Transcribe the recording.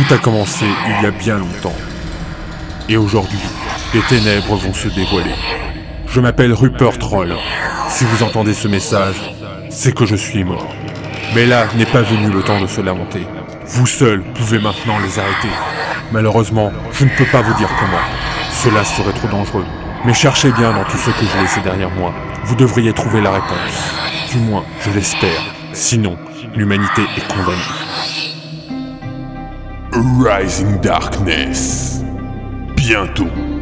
Tout a commencé il y a bien longtemps. Et aujourd'hui, les ténèbres vont se dévoiler. Je m'appelle Rupert Troll. Si vous entendez ce message, c'est que je suis mort. Mais là n'est pas venu le temps de se lamenter. Vous seul pouvez maintenant les arrêter. Malheureusement, je ne peux pas vous dire comment. Cela serait trop dangereux. Mais cherchez bien dans tout ce que j'ai laissé derrière moi. Vous devriez trouver la réponse. Du moins, je l'espère. Sinon, l'humanité est condamnée. Rising Darkness. Bientôt.